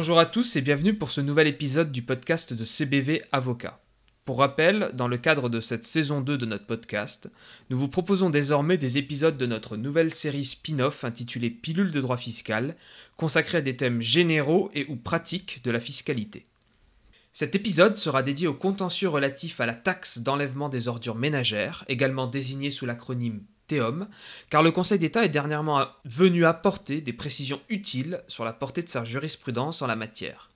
Bonjour à tous et bienvenue pour ce nouvel épisode du podcast de CBV Avocat. Pour rappel, dans le cadre de cette saison 2 de notre podcast, nous vous proposons désormais des épisodes de notre nouvelle série spin-off intitulée Pilule de droit fiscal, consacrée à des thèmes généraux et ou pratiques de la fiscalité. Cet épisode sera dédié au contentieux relatif à la taxe d'enlèvement des ordures ménagères, également désignée sous l'acronyme Car le Conseil d'État est dernièrement venu apporter des précisions utiles sur la portée de sa jurisprudence en la matière.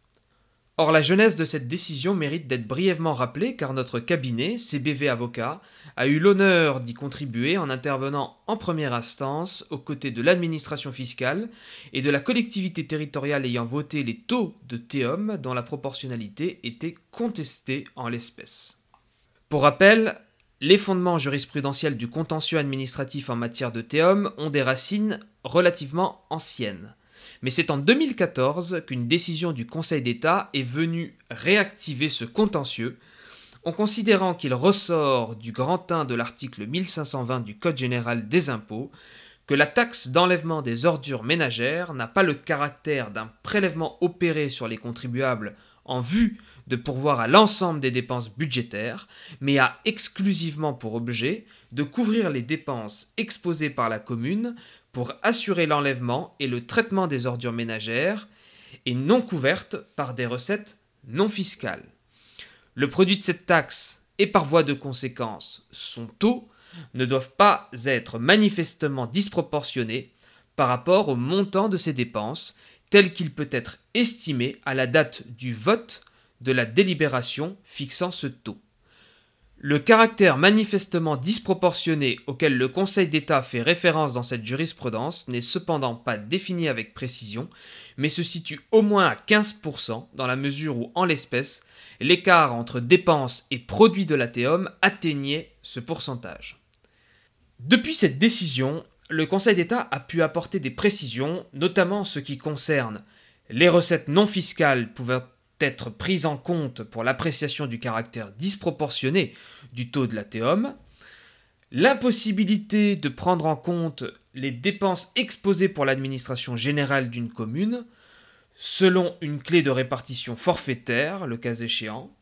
Or, la jeunesse de cette décision mérite d'être brièvement rappelée car notre cabinet, CBV Avocat, a eu l'honneur d'y contribuer en intervenant en première instance aux côtés de l'administration fiscale et de la collectivité territoriale ayant voté les taux de TEOM dont la proportionnalité était contestée en l'espèce. Pour rappel, les fondements jurisprudentiels du contentieux administratif en matière de TEOM ont des racines relativement anciennes. Mais c'est en 2014 qu'une décision du Conseil d'État est venue réactiver ce contentieux, en considérant qu'il ressort du grand 1 de l'article 1520 du Code général des impôts que la taxe d'enlèvement des ordures ménagères n'a pas le caractère d'un prélèvement opéré sur les contribuables en vue de pourvoir à l'ensemble des dépenses budgétaires, mais a exclusivement pour objet de couvrir les dépenses exposées par la commune pour assurer l'enlèvement et le traitement des ordures ménagères et non couvertes par des recettes non fiscales. Le produit de cette taxe et par voie de conséquence son taux ne doivent pas être manifestement disproportionnés par rapport au montant de ces dépenses tel qu'il peut être estimé à la date du vote de la délibération fixant ce taux. Le caractère manifestement disproportionné auquel le Conseil d'État fait référence dans cette jurisprudence n'est cependant pas défini avec précision, mais se situe au moins à 15% dans la mesure où, en l'espèce, l'écart entre dépenses et produits de l'ATEOM atteignait ce pourcentage. Depuis cette décision, le Conseil d'État a pu apporter des précisions, notamment en ce qui concerne les recettes non fiscales pouvant être prises en compte pour l'appréciation du caractère disproportionné du taux de la TEOM, l'impossibilité de prendre en compte les dépenses exposées pour l'administration générale d'une commune, selon une clé de répartition forfaitaire, le cas échéant,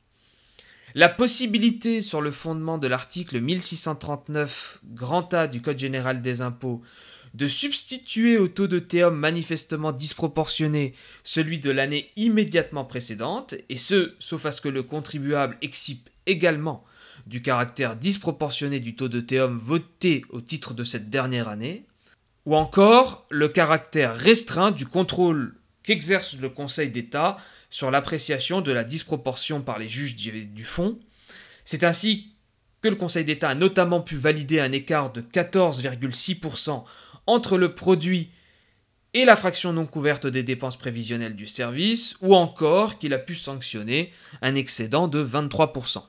la possibilité, sur le fondement de l'article 1639 grand A du Code général des impôts, de substituer au taux de théum manifestement disproportionné celui de l'année immédiatement précédente, et ce, sauf à ce que le contribuable excipe également du caractère disproportionné du taux de théum voté au titre de cette dernière année, ou encore le caractère restreint du contrôle qu'exerce le Conseil d'État sur l'appréciation de la disproportion par les juges du fond. C'est ainsi que le Conseil d'État a notamment pu valider un écart de 14,6% entre le produit et la fraction non couverte des dépenses prévisionnelles du service, ou encore qu'il a pu sanctionner un excédent de 23%.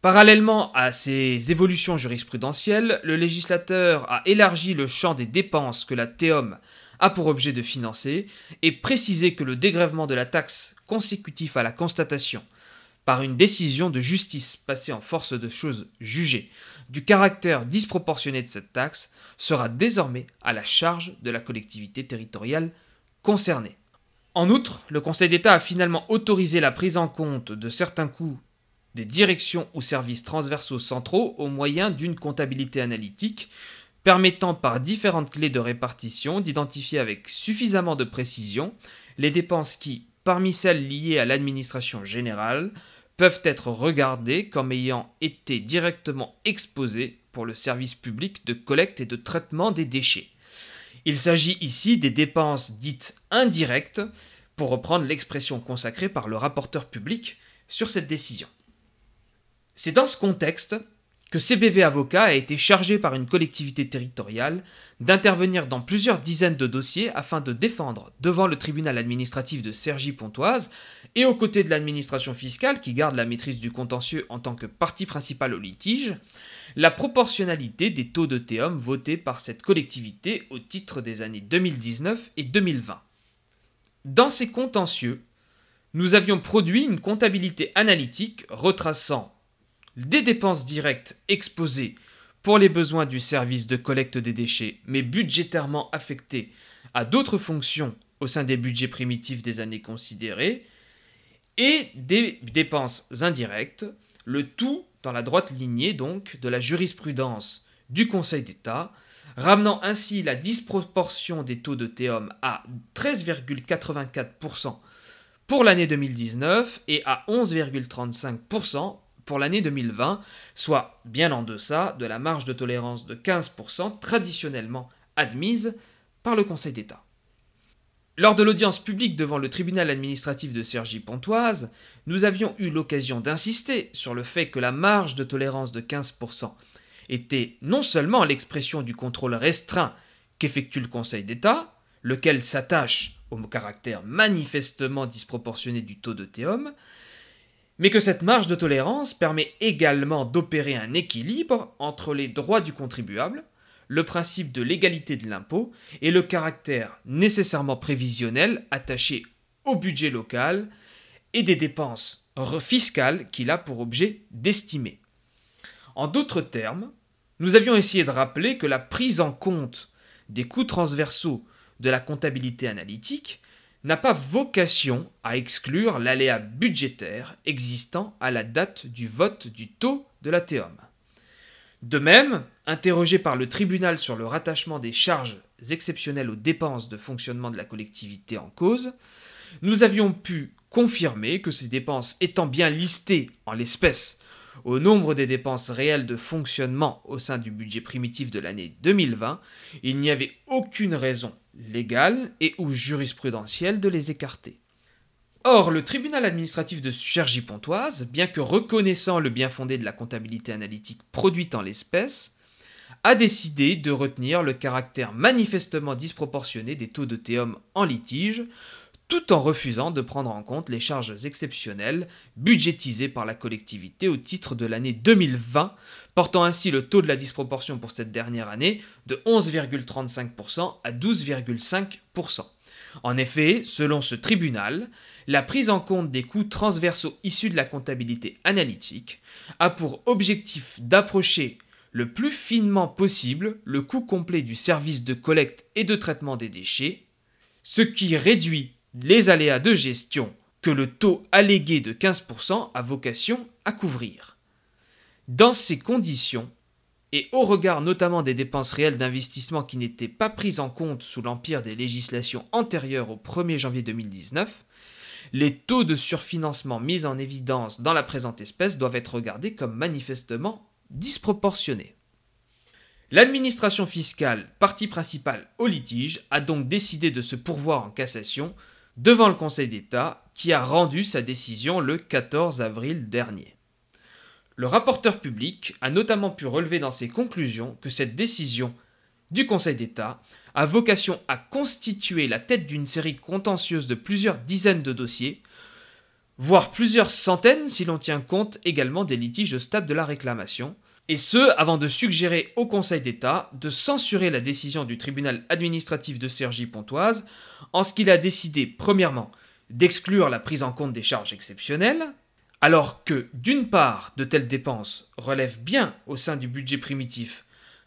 Parallèlement à ces évolutions jurisprudentielles, le législateur a élargi le champ des dépenses que la TEOM a pour objet de financer et précisé que le dégrèvement de la taxe consécutif à la constatation par une décision de justice passée en force de choses jugées du caractère disproportionné de cette taxe sera désormais à la charge de la collectivité territoriale concernée. En outre, le Conseil d'État a finalement autorisé la prise en compte de certains coûts des directions ou services transversaux centraux au moyen d'une comptabilité analytique permettant par différentes clés de répartition d'identifier avec suffisamment de précision les dépenses qui, parmi celles liées à l'administration générale, peuvent être regardées comme ayant été directement exposées pour le service public de collecte et de traitement des déchets. Il s'agit ici des dépenses dites indirectes, pour reprendre l'expression consacrée par le rapporteur public sur cette décision. C'est dans ce contexte que CBV Avocat a été chargé par une collectivité territoriale d'intervenir dans plusieurs dizaines de dossiers afin de défendre devant le tribunal administratif de Cergy-Pontoise et aux côtés de l'administration fiscale qui garde la maîtrise du contentieux en tant que partie principale au litige, la proportionnalité des taux de théum votés par cette collectivité au titre des années 2019 et 2020. Dans ces contentieux, nous avions produit une comptabilité analytique retraçant des dépenses directes exposées pour les besoins du service de collecte des déchets, mais budgétairement affectées à d'autres fonctions au sein des budgets primitifs des années considérées, et des dépenses indirectes, le tout dans la droite lignée donc de la jurisprudence du Conseil d'État, ramenant ainsi la disproportion des taux de théum à 13,84% pour l'année 2019 et à 11,35% pour l'année 2020, soit bien en deçà de la marge de tolérance de 15% traditionnellement admise par le Conseil d'État. Lors de l'audience publique devant le tribunal administratif de Cergy-Pontoise, nous avions eu l'occasion d'insister sur le fait que la marge de tolérance de 15% était non seulement l'expression du contrôle restreint qu'effectue le Conseil d'État, lequel s'attache au caractère manifestement disproportionné du taux de théum, mais que cette marge de tolérance permet également d'opérer un équilibre entre les droits du contribuable, le principe de l'égalité de l'impôt et le caractère nécessairement prévisionnel attaché au budget local et des dépenses fiscales qu'il a pour objet d'estimer. En d'autres termes, nous avions essayé de rappeler que la prise en compte des coûts transversaux de la comptabilité analytique n'a pas vocation à exclure l'aléa budgétaire existant à la date du vote du taux de la TEOM. De même, interrogé par le tribunal sur le rattachement des charges exceptionnelles aux dépenses de fonctionnement de la collectivité en cause, nous avions pu confirmer que ces dépenses étant bien listées en l'espèce au nombre des dépenses réelles de fonctionnement au sein du budget primitif de l'année 2020, il n'y avait aucune raison légale et ou jurisprudentielle de les écarter. Or, le tribunal administratif de Cergy-Pontoise, bien que reconnaissant le bien fondé de la comptabilité analytique produite en l'espèce, a décidé de retenir le caractère manifestement disproportionné des taux de théum en litige, tout en refusant de prendre en compte les charges exceptionnelles budgétisées par la collectivité au titre de l'année 2020, portant ainsi le taux de la disproportion pour cette dernière année de 11,35% à 12,5%. En effet, selon ce tribunal, la prise en compte des coûts transversaux issus de la comptabilité analytique a pour objectif d'approcher le plus finement possible le coût complet du service de collecte et de traitement des déchets, ce qui réduit les aléas de gestion que le taux allégué de 15% a vocation à couvrir. Dans ces conditions, et au regard notamment des dépenses réelles d'investissement qui n'étaient pas prises en compte sous l'empire des législations antérieures au 1er janvier 2019, les taux de surfinancement mis en évidence dans la présente espèce doivent être regardés comme manifestement disproportionnés. L'administration fiscale, partie principale au litige, a donc décidé de se pourvoir en cassation devant le Conseil d'État qui a rendu sa décision le 14 avril dernier. Le rapporteur public a notamment pu relever dans ses conclusions que cette décision du Conseil d'État a vocation à constituer la tête d'une série contentieuse de plusieurs dizaines de dossiers, voire plusieurs centaines si l'on tient compte également des litiges au stade de la réclamation, et ce avant de suggérer au Conseil d'État de censurer la décision du tribunal administratif de Cergy-Pontoise en ce qu'il a décidé, premièrement, d'exclure la prise en compte des charges exceptionnelles, alors que, d'une part, de telles dépenses relèvent bien au sein du budget primitif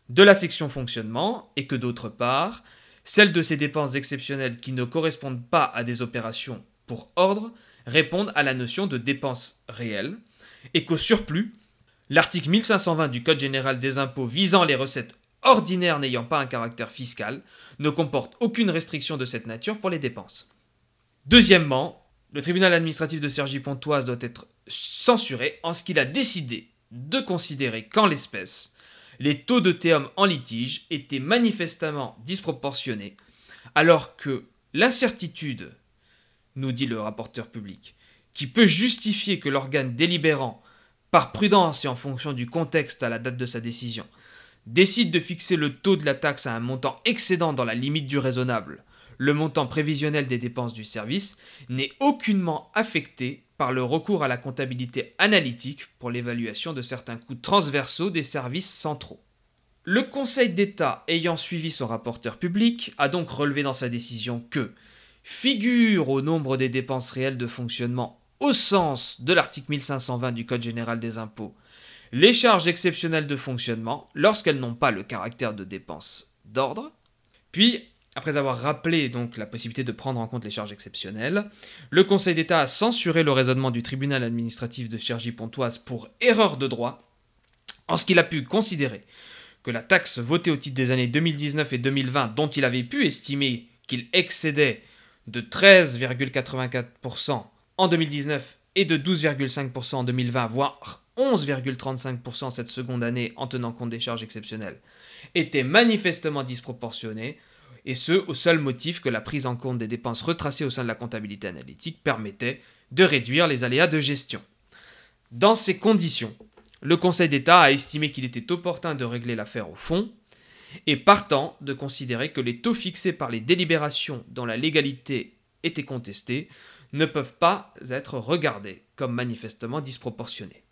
de la section fonctionnement, et que d'autre part, celles de ces dépenses exceptionnelles qui ne correspondent pas à des opérations pour ordre répondent à la notion de dépenses réelles, et qu'au surplus, L'article 1520 du Code général des impôts visant les recettes ordinaires n'ayant pas un caractère fiscal ne comporte aucune restriction de cette nature pour les dépenses. Deuxièmement, le tribunal administratif de Cergy-Pontoise doit être censuré en ce qu'il a décidé de considérer qu'en l'espèce, les taux de théum en litige étaient manifestement disproportionnés, alors que l'incertitude, nous dit le rapporteur public, qui peut justifier que l'organe délibérant par prudence et en fonction du contexte à la date de sa décision, décide de fixer le taux de la taxe à un montant excédant dans la limite du raisonnable, le montant prévisionnel des dépenses du service n'est aucunement affecté par le recours à la comptabilité analytique pour l'évaluation de certains coûts transversaux des services centraux. Le Conseil d'État ayant suivi son rapporteur public a donc relevé dans sa décision que figure au nombre des dépenses réelles de fonctionnement au sens de l'article 1520 du Code général des impôts, les charges exceptionnelles de fonctionnement lorsqu'elles n'ont pas le caractère de dépenses d'ordre, puis Après avoir rappelé donc la possibilité de prendre en compte les charges exceptionnelles, le Conseil d'État a censuré le raisonnement du tribunal administratif de Cergy-Pontoise pour erreur de droit, en ce qu'il a pu considérer que la taxe votée au titre des années 2019 et 2020, dont il avait pu estimer qu'il excédait de 13,84% en 2019 et de 12,5% en 2020, voire 11,35% cette seconde année en tenant compte des charges exceptionnelles, était manifestement disproportionnée et ce au seul motif que la prise en compte des dépenses retracées au sein de la comptabilité analytique permettait de réduire les aléas de gestion. Dans ces conditions, le Conseil d'État a estimé qu'il était opportun de régler l'affaire au fond, et partant de considérer que les taux fixés par les délibérations dont la légalité était contestée ne peuvent pas être regardés comme manifestement disproportionnés.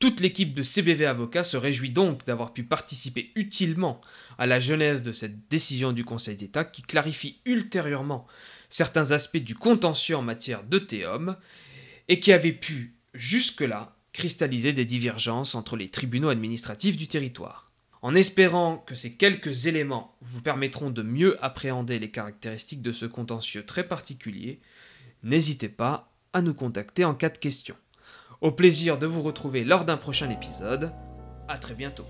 Toute l'équipe de CBV Avocats se réjouit donc d'avoir pu participer utilement à la genèse de cette décision du Conseil d'État qui clarifie ultérieurement certains aspects du contentieux en matière de théum et qui avait pu, jusque-là, cristalliser des divergences entre les tribunaux administratifs du territoire. En espérant que ces quelques éléments vous permettront de mieux appréhender les caractéristiques de ce contentieux très particulier, n'hésitez pas à nous contacter en cas de questions. Au plaisir de vous retrouver lors d'un prochain épisode. A très bientôt.